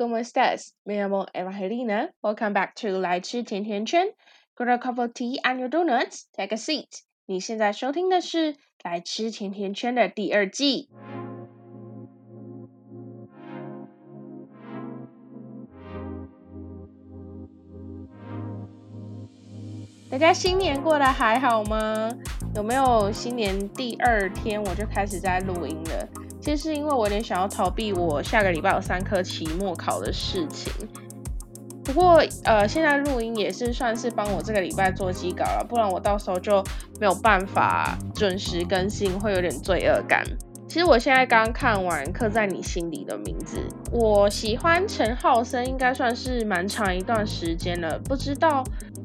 ¿Cómo estás? Me llamo Evangelina. Welcome back to 来吃甜甜圈. Grab a cup of tea and your donuts. Take a seat. 你现在收听的是《来吃甜甜圈》的第二季。大家新年过得还好吗？有没有新年第二天我就开始在录音了？其实是因为我有点想要逃避我下个礼拜有三科期末考的事情，不过呃，现在录音也是算是帮我这个礼拜做机稿了，不然我到时候就没有办法准时更新，会有点罪恶感。其实我现在刚看完《刻在你心里的名字》，我喜欢陈浩森应该算是蛮长一段时间了，不知道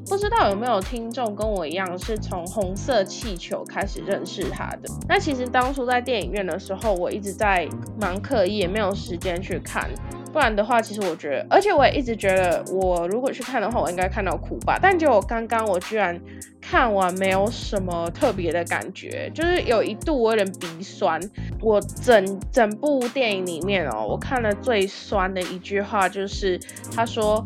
不知道有没有听众跟我一样是从红色气球开始认识他的？那其实当初在电影院的时候，我一直在忙课业，没有时间去看。不然的话，其实我觉得，而且我也一直觉得，我如果去看的话，我应该看到哭吧。但结果刚刚我居然看完，没有什么特别的感觉，就是有一度我有点鼻酸。我整整部电影里面哦，我看了最酸的一句话就是他说：“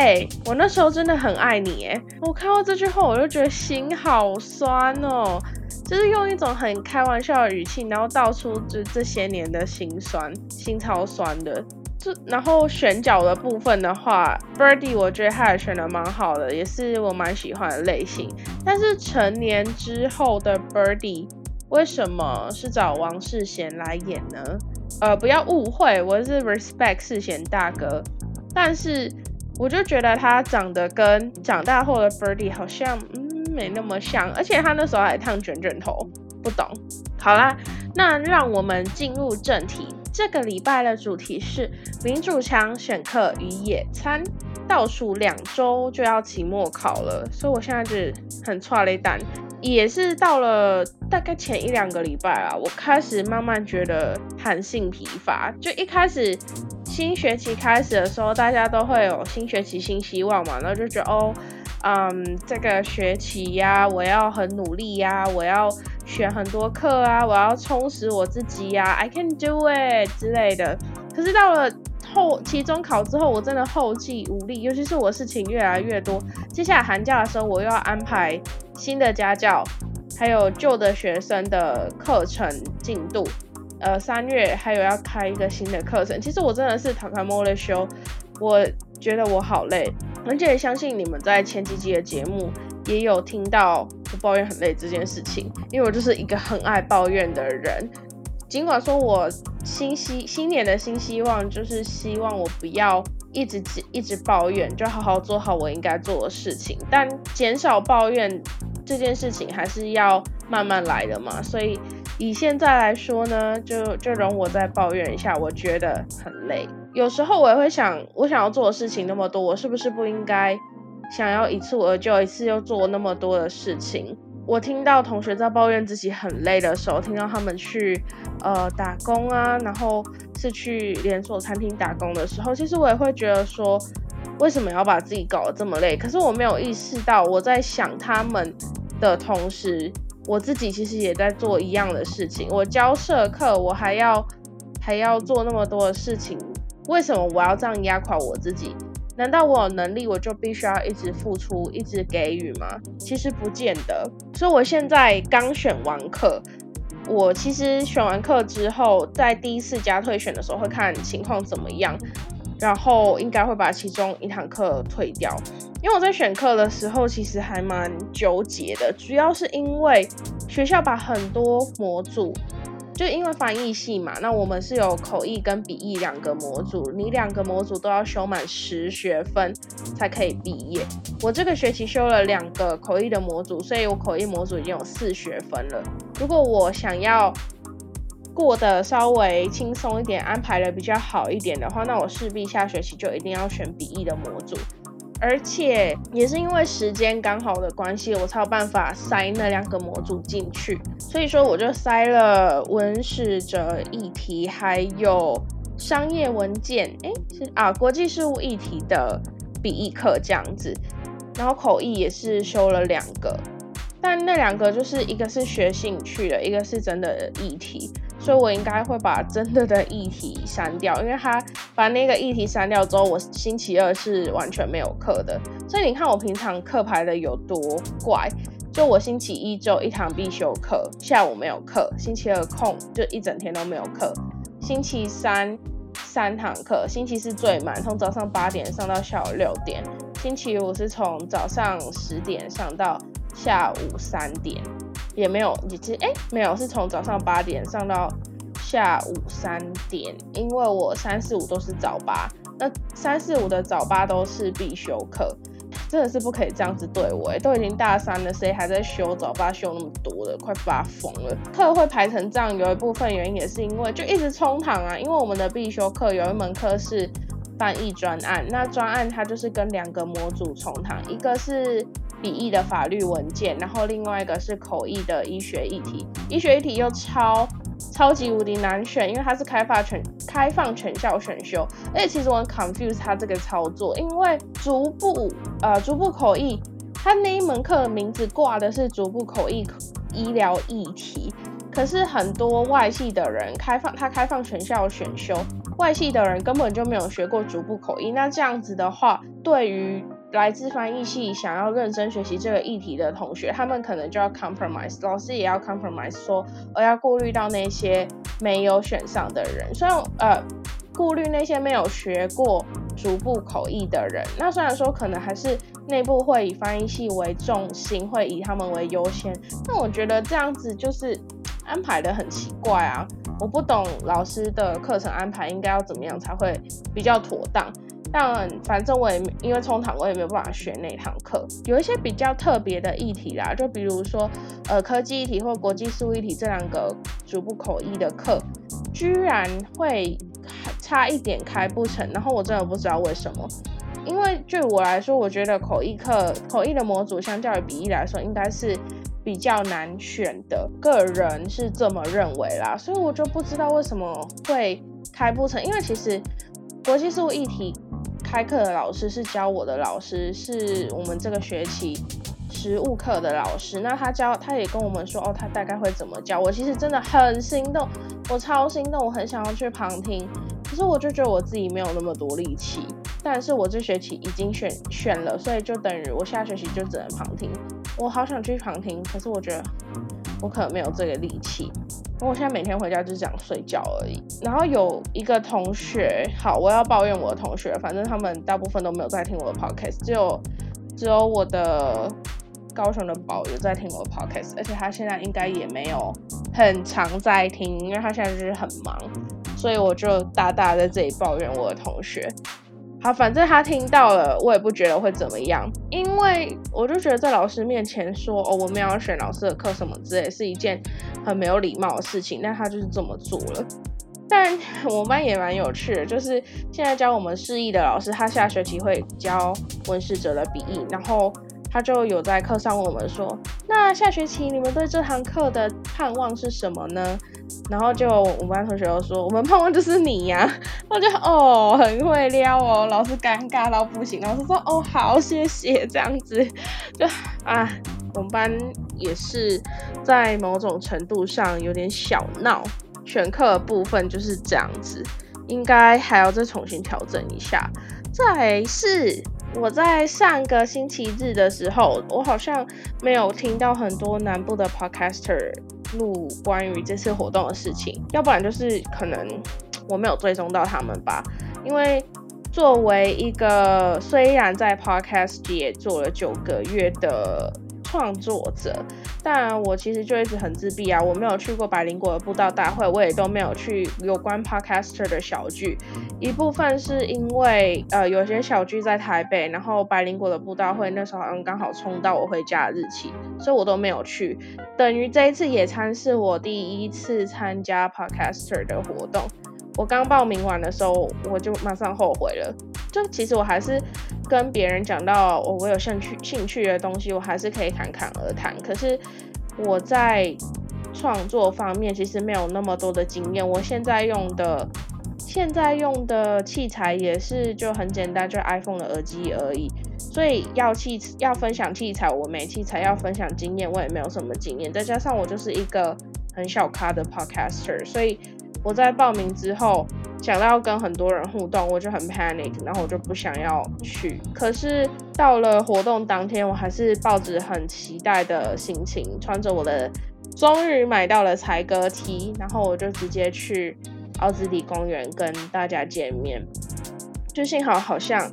哎，我那时候真的很爱你。”哎，我看到这句话，我就觉得心好酸哦，就是用一种很开玩笑的语气，然后道出这这些年的心酸，心超酸的。这然后选角的部分的话，Birdy 我觉得他也选的蛮好的，也是我蛮喜欢的类型。但是成年之后的 Birdy 为什么是找王世贤来演呢？呃，不要误会，我是 respect 世贤大哥，但是我就觉得他长得跟长大后的 b i r d e 好像嗯没那么像，而且他那时候还烫卷卷头，不懂。好啦，那让我们进入正题。这个礼拜的主题是民主墙选课与野餐，倒数两周就要期末考了，所以我现在就很挫了一单，也是到了大概前一两个礼拜啊，我开始慢慢觉得弹性疲乏。就一开始新学期开始的时候，大家都会有新学期新希望嘛，然后就觉得哦，嗯，这个学期呀，我要很努力呀，我要。选很多课啊，我要充实我自己呀，I can do it 之类的。可是到了后期中考之后，我真的后继无力，尤其是我事情越来越多。接下来寒假的时候，我又要安排新的家教，还有旧的学生的课程进度。呃，三月还有要开一个新的课程。其实我真的是塔卡莫的修，我觉得我好累，而且相信你们在前几集的节目。也有听到我抱怨很累这件事情，因为我就是一个很爱抱怨的人。尽管说我新希新年的新希望就是希望我不要一直一直抱怨，就好好做好我应该做的事情。但减少抱怨这件事情还是要慢慢来的嘛。所以以现在来说呢，就就容我再抱怨一下，我觉得很累。有时候我也会想，我想要做的事情那么多，我是不是不应该？想要一蹴而就，一次又做那么多的事情。我听到同学在抱怨自己很累的时候，听到他们去呃打工啊，然后是去连锁餐厅打工的时候，其实我也会觉得说，为什么要把自己搞得这么累？可是我没有意识到，我在想他们的同时，我自己其实也在做一样的事情。我教社课，我还要还要做那么多的事情，为什么我要这样压垮我自己？难道我有能力，我就必须要一直付出、一直给予吗？其实不见得。所以我现在刚选完课，我其实选完课之后，在第一次加退选的时候会看情况怎么样，然后应该会把其中一堂课退掉。因为我在选课的时候其实还蛮纠结的，主要是因为学校把很多模组。就因为翻译系嘛，那我们是有口译跟笔译两个模组，你两个模组都要修满十学分才可以毕业。我这个学期修了两个口译的模组，所以我口译模组已经有四学分了。如果我想要过得稍微轻松一点，安排的比较好一点的话，那我势必下学期就一定要选笔译的模组。而且也是因为时间刚好的关系，我才有办法塞那两个模组进去。所以说，我就塞了文史哲议题，还有商业文件，哎，是啊，国际事务议题的笔译课这样子。然后口译也是修了两个，但那两个就是一个是学兴趣的，一个是真的议题。所以我应该会把真的的议题删掉，因为他把那个议题删掉之后，我星期二是完全没有课的。所以你看我平常课排的有多怪，就我星期一就一堂必修课，下午没有课，星期二空就一整天都没有课，星期三三堂课，星期四最满，从早上八点上到下午六点，星期五是从早上十点上到下午三点。也没有，其实哎，没有，是从早上八点上到下午三点，因为我三四五都是早八，那三四五的早八都是必修课，真的是不可以这样子对我，都已经大三了，谁还在修早八修那么多的，快发疯了。课会排成这样，有一部分原因也是因为就一直冲堂啊，因为我们的必修课有一门课是翻译专案，那专案它就是跟两个模组冲堂，一个是。笔译的法律文件，然后另外一个是口译的医学议题，医学议题又超超级无敌难选，因为它是开发全开放全校选修，而且其实我很 confuse 它这个操作，因为逐步呃逐步口译，它那一门课名字挂的是逐步口译医疗议题，可是很多外系的人开放它开放全校选修，外系的人根本就没有学过逐步口译，那这样子的话，对于来自翻译系想要认真学习这个议题的同学，他们可能就要 compromise，老师也要 compromise，说我要顾虑到那些没有选上的人，虽然呃顾虑那些没有学过逐步口译的人。那虽然说可能还是内部会以翻译系为重心，会以他们为优先，但我觉得这样子就是安排的很奇怪啊！我不懂老师的课程安排应该要怎么样才会比较妥当。但反正我也没因为冲堂，我也没有办法学那堂课。有一些比较特别的议题啦，就比如说呃科技议题或国际事务议题这两个逐步口译的课，居然会差一点开不成。然后我真的不知道为什么，因为对我来说，我觉得口译课口译的模组相较于笔译来说，应该是比较难选的。个人是这么认为啦，所以我就不知道为什么会开不成。因为其实国际事务议题。开课的老师是教我的老师，是我们这个学期实务课的老师。那他教，他也跟我们说，哦，他大概会怎么教。我其实真的很心动，我超心动，我很想要去旁听。可是我就觉得我自己没有那么多力气。但是我这学期已经选选了，所以就等于我下学期就只能旁听。我好想去旁听，可是我觉得我可能没有这个力气。我现在每天回家就是想睡觉而已。然后有一个同学，好，我要抱怨我的同学，反正他们大部分都没有在听我的 podcast，只有只有我的高雄的宝有在听我的 podcast，而且他现在应该也没有很常在听，因为他现在就是很忙，所以我就大大在这里抱怨我的同学。好，反正他听到了，我也不觉得会怎么样，因为我就觉得在老师面前说哦，我们要选老师的课什么之类，是一件很没有礼貌的事情。但他就是这么做了。但我们班也蛮有趣的，就是现在教我们示意的老师，他下学期会教温世哲的笔译，然后他就有在课上问我们说，那下学期你们对这堂课的盼望是什么呢？然后就我们班同学又说，我们胖胖就是你呀。我就哦，很会撩哦，老师尴尬到不行。老师说哦，好，谢谢，这样子 就啊，我们班也是在某种程度上有点小闹。选课部分就是这样子，应该还要再重新调整一下。再是我在上个星期日的时候，我好像没有听到很多南部的 podcaster。录关于这次活动的事情，要不然就是可能我没有追踪到他们吧。因为作为一个虽然在 podcast 也做了九个月的。创作者，但我其实就一直很自闭啊，我没有去过百灵果的布道大会，我也都没有去有关 podcaster 的小聚。一部分是因为呃有些小聚在台北，然后百灵果的布道会那时候好像刚好冲到我回家的日期，所以我都没有去。等于这一次野餐是我第一次参加 podcaster 的活动。我刚报名完的时候，我就马上后悔了。就其实我还是跟别人讲到我我有兴趣兴趣的东西，我还是可以侃侃而谈。可是我在创作方面其实没有那么多的经验。我现在用的现在用的器材也是就很简单，就 iPhone 的耳机而已。所以要器要分享器材，我没器材；要分享经验，我也没有什么经验。再加上我就是一个。很小咖的 podcaster，所以我在报名之后想到要跟很多人互动，我就很 panic，然后我就不想要去。可是到了活动当天，我还是抱着很期待的心情，穿着我的终于买到了才歌 T，然后我就直接去奥兹里公园跟大家见面。就幸好好像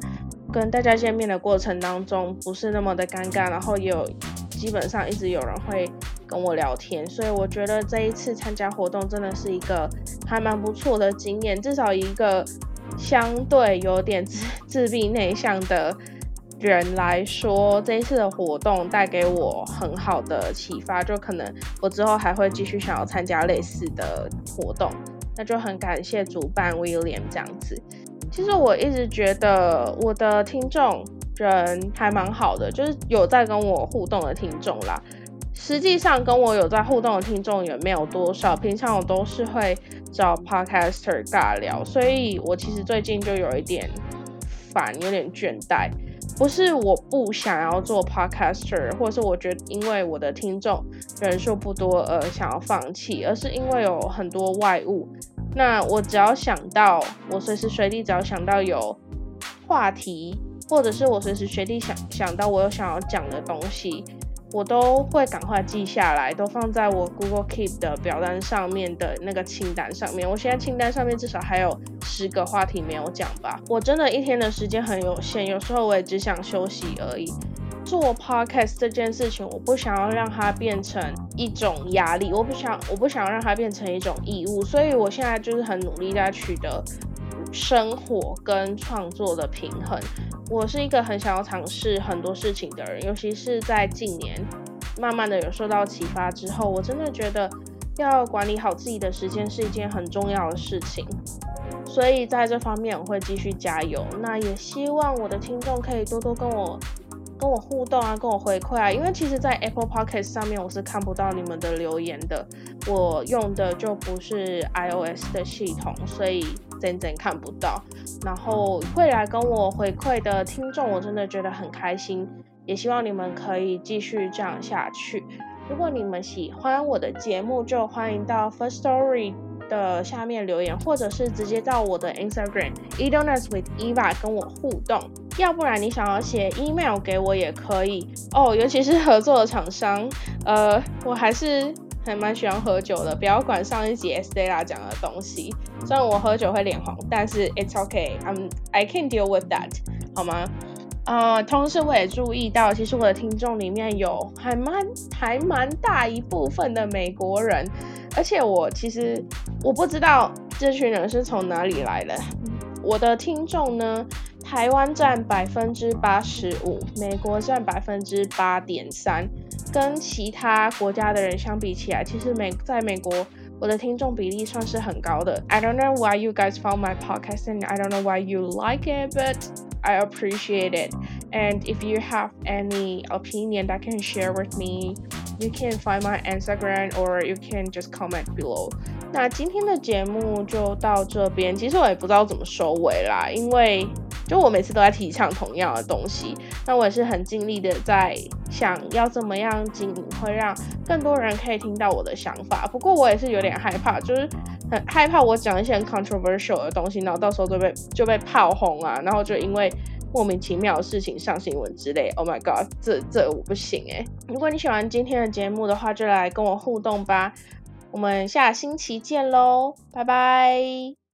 跟大家见面的过程当中不是那么的尴尬，然后也有基本上一直有人会跟我聊天，所以我觉得这一次参加活动真的是一个还蛮不错的经验，至少一个相对有点自 自闭内向的人来说，这一次的活动带给我很好的启发，就可能我之后还会继续想要参加类似的活动，那就很感谢主办威廉这样子。其实我一直觉得我的听众人还蛮好的，就是有在跟我互动的听众啦。实际上跟我有在互动的听众也没有多少，平常我都是会找 podcaster 尬聊，所以我其实最近就有一点烦，有点倦怠。不是我不想要做 podcaster，或是我觉得因为我的听众人数不多而想要放弃，而是因为有很多外物。那我只要想到，我随时随地只要想到有话题，或者是我随时随地想想到我有想要讲的东西，我都会赶快记下来，都放在我 Google Keep 的表单上面的那个清单上面。我现在清单上面至少还有十个话题没有讲吧。我真的一天的时间很有限，有时候我也只想休息而已。做 podcast 这件事情，我不想要让它变成一种压力，我不想，我不想让它变成一种义务，所以我现在就是很努力在取得生活跟创作的平衡。我是一个很想要尝试很多事情的人，尤其是在近年慢慢的有受到启发之后，我真的觉得要管理好自己的时间是一件很重要的事情。所以在这方面我会继续加油。那也希望我的听众可以多多跟我。跟我互动啊，跟我回馈啊，因为其实，在 Apple Podcast 上面我是看不到你们的留言的，我用的就不是 iOS 的系统，所以真正看不到。然后会来跟我回馈的听众，我真的觉得很开心，也希望你们可以继续这样下去。如果你们喜欢我的节目，就欢迎到 First Story。的下面留言，或者是直接到我的 Instagram Edonas with Eva 跟我互动，要不然你想要写 email 给我也可以哦。尤其是合作的厂商，呃，我还是还蛮喜欢喝酒的。不要管上一集 Stella 讲的东西，虽然我喝酒会脸红，但是 It's okay，I'm I can deal with that，好吗？呃，同时我也注意到，其实我的听众里面有还蛮还蛮大一部分的美国人。而且我其实我不知道这群人是从哪里来的。我的听众呢，台湾占百分之八十五，美国占百分之八点三，跟其他国家的人相比起来，其实美在美国我的听众比例算是很高的。I don't know why you guys found my podcast and I don't know why you like it, but I appreciate it. And if you have any opinion that can share with me. You can find my Instagram or you can just comment below。那今天的节目就到这边。其实我也不知道怎么收尾啦，因为就我每次都在提倡同样的东西。那我也是很尽力的在想要怎么样经营，会让更多人可以听到我的想法。不过我也是有点害怕，就是很害怕我讲一些 controversial 的东西，然后到时候就被就被炮轰啊，然后就因为。莫名其妙的事情上新闻之类，Oh my god，这这我不行诶。如果你喜欢今天的节目的话，就来跟我互动吧。我们下星期见喽，拜拜。